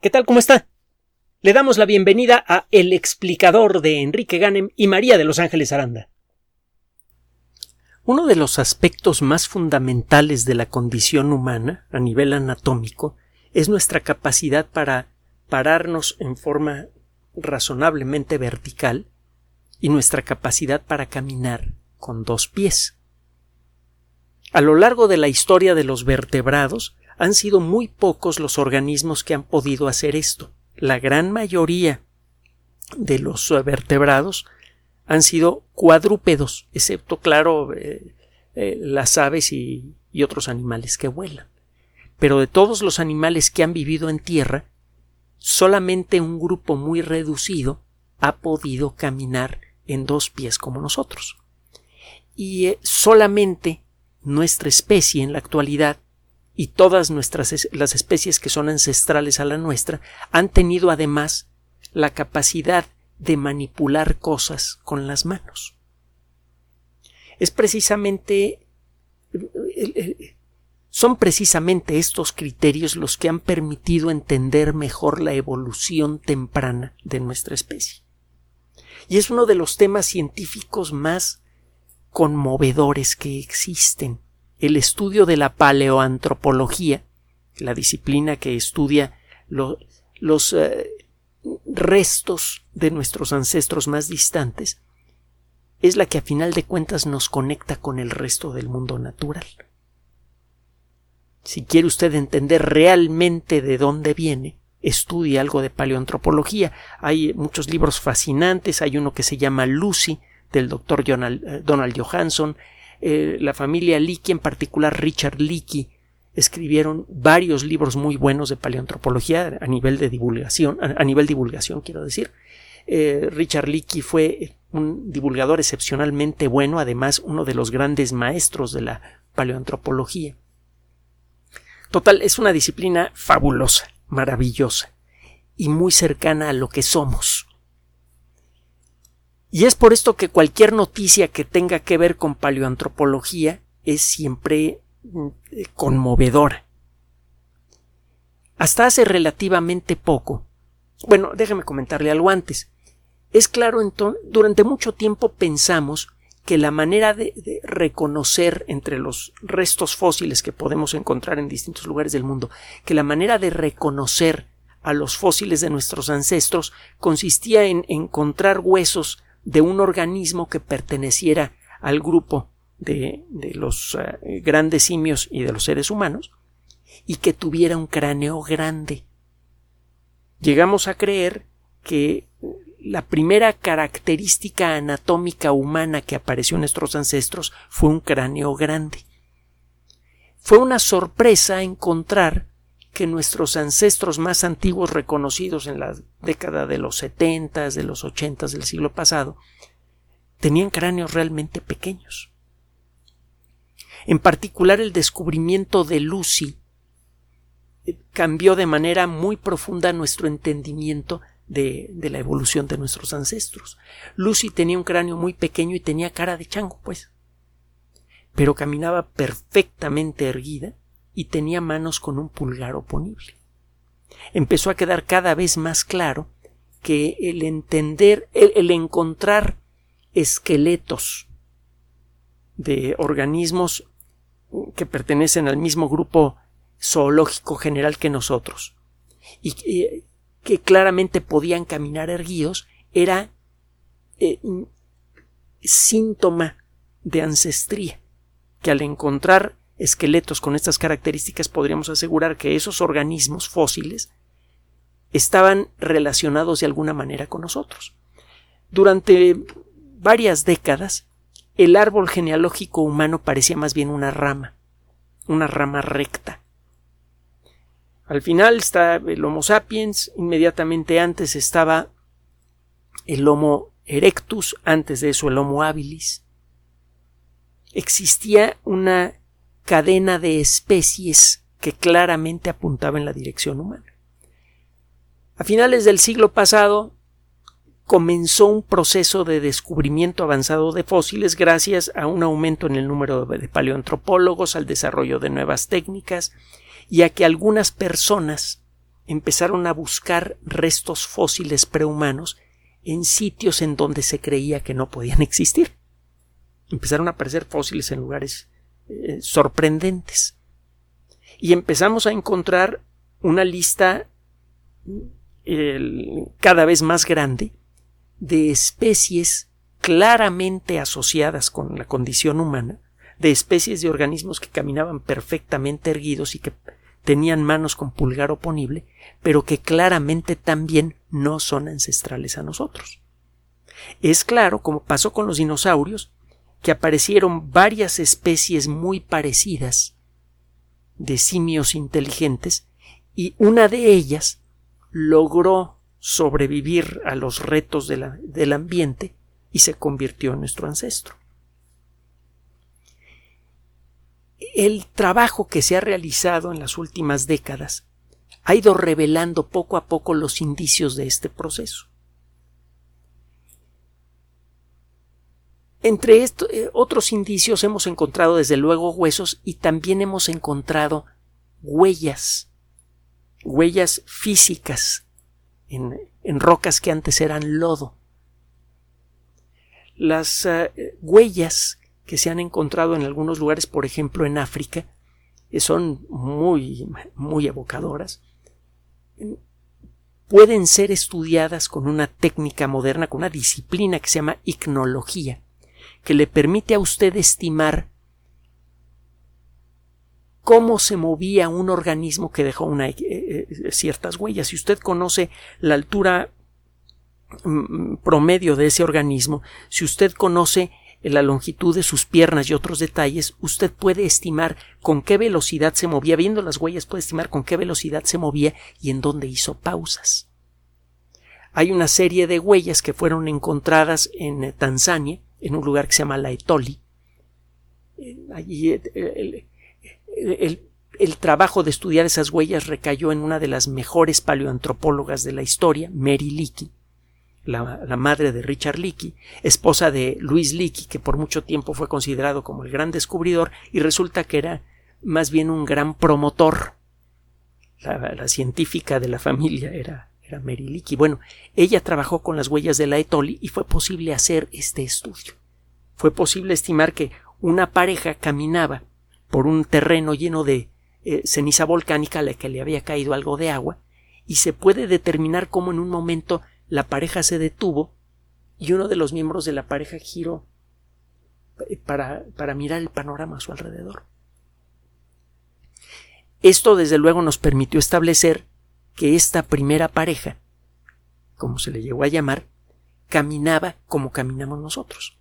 ¿Qué tal? ¿Cómo está? Le damos la bienvenida a El explicador de Enrique Ganem y María de Los Ángeles Aranda. Uno de los aspectos más fundamentales de la condición humana a nivel anatómico es nuestra capacidad para pararnos en forma razonablemente vertical y nuestra capacidad para caminar con dos pies. A lo largo de la historia de los vertebrados, han sido muy pocos los organismos que han podido hacer esto. La gran mayoría de los vertebrados han sido cuadrúpedos, excepto, claro, eh, eh, las aves y, otros animales que vuelan. Pero de todos los animales que han vivido en tierra, solamente un grupo muy reducido ha podido caminar en dos pies como nosotros. Y eh, solamente nuestra especie en la actualidad y todas nuestras las especies que son ancestrales a la nuestra han tenido además la capacidad de manipular cosas con las manos. Es precisamente son precisamente estos criterios los que han permitido entender mejor la evolución temprana de nuestra especie. Y es uno de los temas científicos más conmovedores que existen el estudio de la paleoantropología, la disciplina que estudia los eh, restos de nuestros ancestros más distantes, es la que a final de cuentas nos conecta con el resto del mundo natural. Si quiere usted entender realmente de dónde viene, estudie algo de paleoantropología. Hay muchos libros fascinantes, hay uno que se llama Lucy, del doctor eh, Donald Johansson, eh, la familia Leakey, en particular Richard Leakey, escribieron varios libros muy buenos de paleoantropología a nivel de divulgación, a, nivel divulgación quiero decir. Eh, Richard Leakey fue un divulgador excepcionalmente bueno, además uno de los grandes maestros de la paleoantropología. Total, es una disciplina fabulosa, maravillosa y muy cercana a lo que somos. Y es por esto que cualquier noticia que tenga que ver con paleoantropología es siempre mm, conmovedora. Hasta hace relativamente poco. Bueno, déjeme comentarle algo antes. Es claro, entonces, durante mucho tiempo pensamos que la manera de, de, reconocer entre los restos fósiles que podemos encontrar en distintos lugares del mundo, que la manera de reconocer a los fósiles de nuestros ancestros consistía en encontrar huesos de un organismo que perteneciera al grupo de, los eh, grandes simios y de los seres humanos y que tuviera un cráneo grande. Llegamos a creer que la primera característica anatómica humana que apareció en nuestros ancestros fue un cráneo grande. Fue una sorpresa encontrar que nuestros ancestros más antiguos reconocidos en la década de los setentas, de los ochentas del siglo pasado, tenían cráneos realmente pequeños. En particular el descubrimiento de Lucy eh, cambió de manera muy profunda nuestro entendimiento de, de, la evolución de nuestros ancestros. Lucy tenía un cráneo muy pequeño y tenía cara de chango, pues. Pero caminaba perfectamente erguida y tenía manos con un pulgar oponible. Empezó a quedar cada vez más claro que el entender, el, encontrar esqueletos de organismos que pertenecen al mismo grupo zoológico general que nosotros y que, claramente podían caminar erguidos era eh, síntoma de ancestría que al encontrar esqueletos con estas características podríamos asegurar que esos organismos fósiles estaban relacionados de alguna manera con nosotros. Durante varias décadas, el árbol genealógico humano parecía más bien una rama, una rama recta. Al final está el Homo sapiens, inmediatamente antes estaba el Homo erectus, antes de eso el Homo habilis. Existía una cadena de especies que claramente apuntaba en la dirección humana. A finales del siglo pasado comenzó un proceso de descubrimiento avanzado de fósiles gracias a un aumento en el número de paleoantropólogos, al desarrollo de nuevas técnicas y a que algunas personas empezaron a buscar restos fósiles prehumanos en sitios en donde se creía que no podían existir. Empezaron a aparecer fósiles en lugares eh, sorprendentes. Y empezamos a encontrar una lista cada vez más grande de especies claramente asociadas con la condición humana, de especies de organismos que caminaban perfectamente erguidos y que tenían manos con pulgar oponible, pero que claramente también no son ancestrales a nosotros. Es claro, como pasó con los dinosaurios, que aparecieron varias especies muy parecidas de simios inteligentes y una de ellas logró sobrevivir a los retos del ambiente y se convirtió en nuestro ancestro. El trabajo que se ha realizado en las últimas décadas ha ido revelando poco a poco los indicios de este proceso. Entre eh, otros indicios hemos encontrado desde luego huesos y también hemos encontrado huellas huellas físicas en, rocas que antes eran lodo. Las eh, huellas que se han encontrado en algunos lugares, por ejemplo en África, eh, son muy, muy evocadoras. Pueden ser estudiadas con una técnica moderna, con una disciplina que se llama icnología, que le permite a usted estimar cómo se movía un organismo que dejó eh, eh, ciertas huellas. Si usted conoce la altura mm, promedio de ese organismo, si usted conoce la longitud de sus piernas y otros detalles, usted puede estimar con qué velocidad se movía, viendo las huellas puede estimar con qué velocidad se movía y en dónde hizo pausas. Hay una serie de huellas que fueron encontradas en eh, Tanzania, en un lugar que se llama La Etoli. Allí el, trabajo de estudiar esas huellas recayó en una de las mejores paleoantropólogas de la historia, Mary Leakey, la, madre de Richard Leakey, esposa de Louis Leakey, que por mucho tiempo fue considerado como el gran descubridor, y resulta que era más bien un gran promotor. La, científica de la familia era, era Leakey. Bueno, ella trabajó con las huellas de la Etoli y fue posible hacer este estudio. Fue posible estimar que una pareja caminaba por un terreno lleno de eh, ceniza volcánica a la que le había caído algo de agua, y se puede determinar cómo en un momento la pareja se detuvo y uno de los miembros de la pareja giró eh, para, para mirar el panorama a su alrededor. Esto desde luego nos permitió establecer que esta primera pareja, como se le llegó a llamar, caminaba como caminamos nosotros,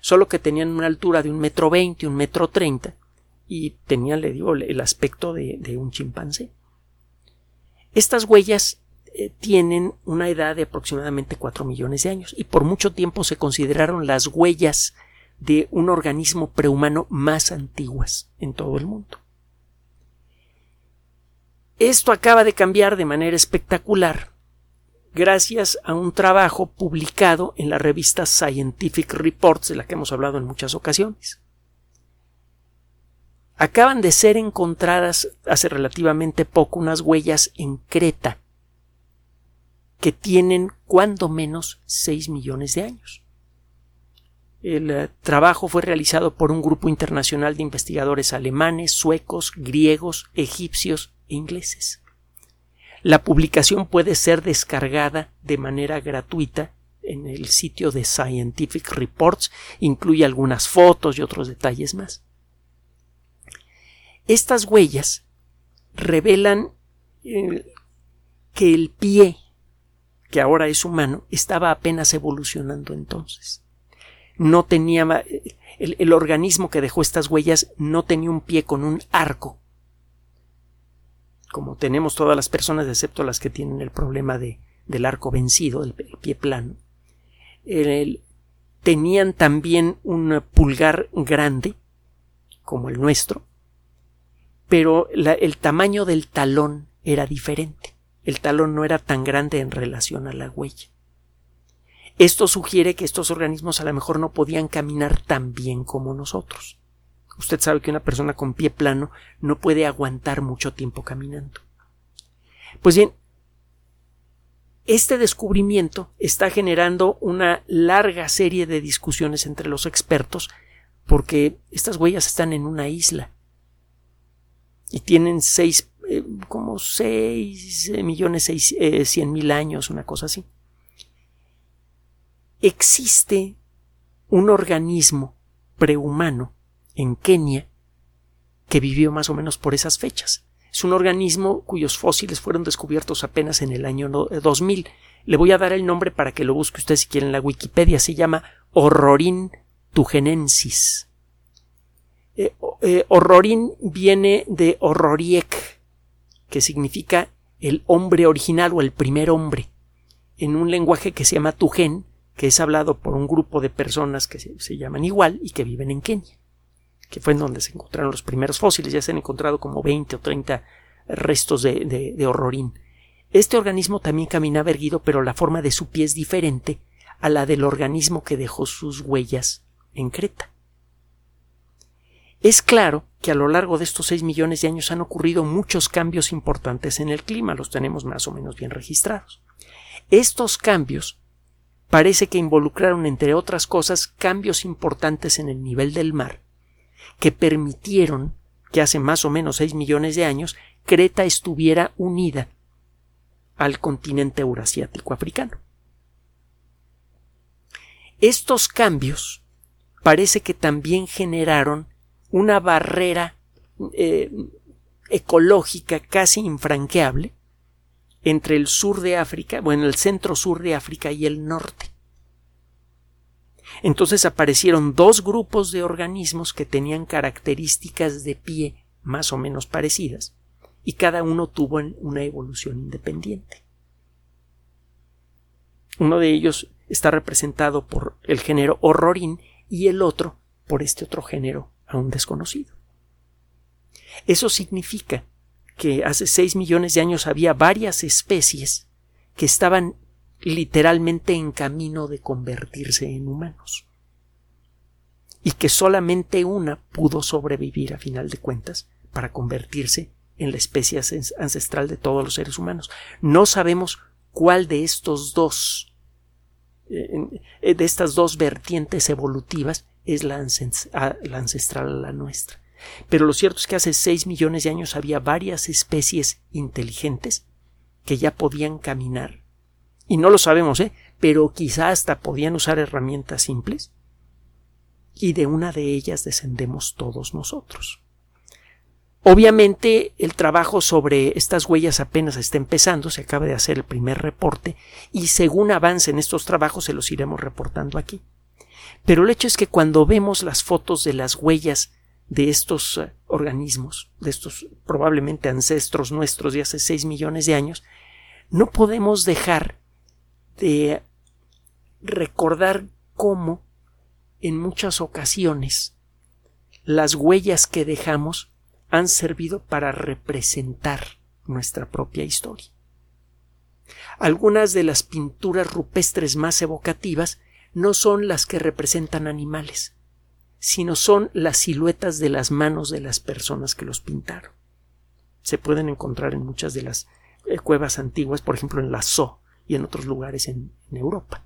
solo que tenían una altura de un metro veinte, un metro treinta, y tenía, le digo, el aspecto de, un chimpancé. Estas huellas eh, tienen una edad de aproximadamente 4 millones de años y por mucho tiempo se consideraron las huellas de un organismo prehumano más antiguas en todo el mundo. Esto acaba de cambiar de manera espectacular gracias a un trabajo publicado en la revista Scientific Reports de la que hemos hablado en muchas ocasiones acaban de ser encontradas hace relativamente poco unas huellas en Creta que tienen cuando menos 6 millones de años. El eh, trabajo fue realizado por un grupo internacional de investigadores alemanes, suecos, griegos, egipcios ingleses. La publicación puede ser descargada de manera gratuita en el sitio de Scientific Reports, incluye algunas fotos y otros detalles más. Estas huellas revelan eh, que el pie, que ahora es humano, estaba apenas evolucionando entonces. No tenía el, organismo que dejó estas huellas no tenía un pie con un arco, como tenemos todas las personas, excepto las que tienen el problema de, del arco vencido, el, pie plano. tenían también un pulgar grande, como el nuestro, pero el tamaño del talón era diferente. El talón no era tan grande en relación a la huella. Esto sugiere que estos organismos a lo mejor no podían caminar tan bien como nosotros. Usted sabe que una persona con pie plano no puede aguantar mucho tiempo caminando. Pues bien, Este descubrimiento está generando una larga serie de discusiones entre los expertos porque estas huellas están en una isla y tienen seis, eh, como seis millones seis, eh, cien mil años, una cosa así. Existe un organismo prehumano en Kenia que vivió más o menos por esas fechas. Es un organismo cuyos fósiles fueron descubiertos apenas en el año 2000. Eh, Le voy a dar el nombre para que lo busque usted si quiere en la Wikipedia. Se llama Horrorin tugenensis. Eh, eh, horrorin viene de horroriek, que significa el hombre original o el primer hombre, en un lenguaje que se llama tugen, que es hablado por un grupo de personas que se llaman igual y que viven en Kenia que fue en donde se encontraron los primeros fósiles, ya se han encontrado como 20 o 30 restos de, de, horrorín. Este organismo también caminaba erguido, pero la forma de su pie es diferente a la del organismo que dejó sus huellas en Creta. Es claro que a lo largo de estos seis millones de años han ocurrido muchos cambios importantes en el clima, los tenemos más o menos bien registrados. Estos cambios parece que involucraron, entre otras cosas, cambios importantes en el nivel del mar que permitieron que hace más o menos seis millones de años Creta estuviera unida al continente eurasiático africano. Estos cambios parece que también generaron una barrera eh, ecológica casi infranqueable entre el sur de África, bueno, el centro sur de África y el norte. Entonces aparecieron dos grupos de organismos que tenían características de pie más o menos parecidas, y cada uno tuvo una evolución independiente. Uno de ellos está representado por el género horrorín y el otro por este otro género aún desconocido. Eso significa que hace seis millones de años había varias especies que estaban literalmente en camino de convertirse en humanos. Y que solamente una pudo sobrevivir a final de cuentas para convertirse en la especie ancestral de todos los seres humanos. No sabemos cuál de estos dos eh, eh, de estas dos vertientes evolutivas es la, ancestral a la nuestra. Pero lo cierto es que hace seis millones de años había varias especies inteligentes que ya podían caminar y no lo sabemos, ¿eh? Pero quizá hasta podían usar herramientas simples. Y de una de ellas descendemos todos nosotros. Obviamente el trabajo sobre estas huellas apenas está empezando, se acaba de hacer el primer reporte y según avancen estos trabajos se los iremos reportando aquí. Pero el hecho es que cuando vemos las fotos de las huellas de estos eh, organismos, de estos probablemente ancestros nuestros de hace seis millones de años, no podemos dejar de recordar cómo en muchas ocasiones las huellas que dejamos han servido para representar nuestra propia historia. Algunas de las pinturas rupestres más evocativas no son las que representan animales, sino son las siluetas de las manos de las personas que los pintaron. Se pueden encontrar en muchas de las eh, cuevas antiguas, por ejemplo en la Zoo, y en otros lugares en, Europa.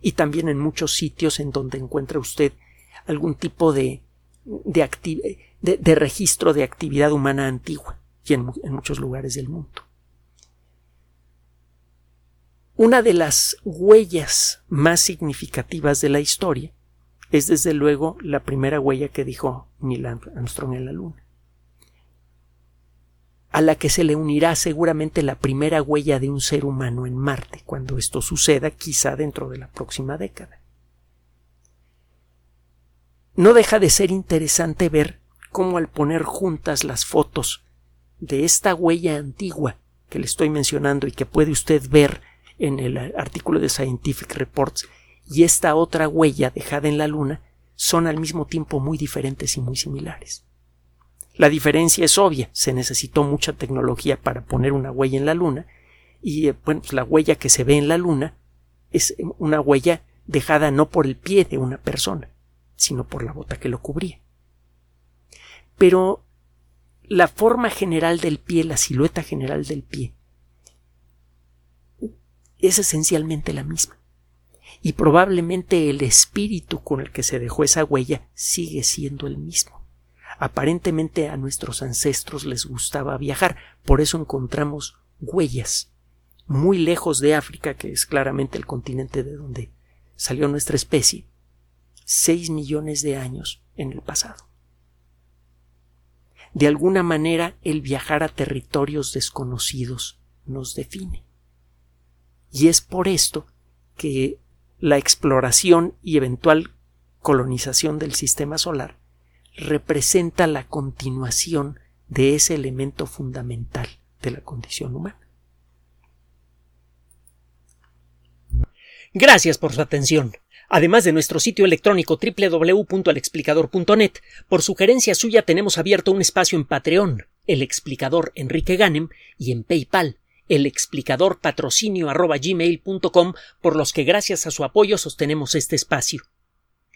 Y también en muchos sitios en donde encuentra usted algún tipo de, de, registro de actividad humana antigua y en, en muchos lugares del mundo. Una de las huellas más significativas de la historia es desde luego la primera huella que dijo Neil Armstrong en la Luna a la que se le unirá seguramente la primera huella de un ser humano en Marte, cuando esto suceda quizá dentro de la próxima década. No deja de ser interesante ver cómo al poner juntas las fotos de esta huella antigua que le estoy mencionando y que puede usted ver en el artículo de Scientific Reports y esta otra huella dejada en la Luna son al mismo tiempo muy diferentes y muy similares. La diferencia es obvia, se necesitó mucha tecnología para poner una huella en la Luna y eh, bueno, pues la huella que se ve en la Luna es una huella dejada no por el pie de una persona, sino por la bota que lo cubría. Pero la forma general del pie, la silueta general del pie, es esencialmente la misma. Y probablemente el espíritu con el que se dejó esa huella sigue siendo el mismo. Aparentemente a nuestros ancestros les gustaba viajar, por eso encontramos huellas muy lejos de África, que es claramente el continente de donde salió nuestra especie, seis millones de años en el pasado. De alguna manera el viajar a territorios desconocidos nos define. Y es por esto que la exploración y eventual colonización del sistema solar representa la continuación de ese elemento fundamental de la condición humana. Gracias por su atención. Además de nuestro sitio electrónico www.alexplicador.net, por sugerencia suya tenemos abierto un espacio en Patreon, el explicador Enrique Ganem, y en PayPal, el explicador patrocinio por los que gracias a su apoyo sostenemos este espacio.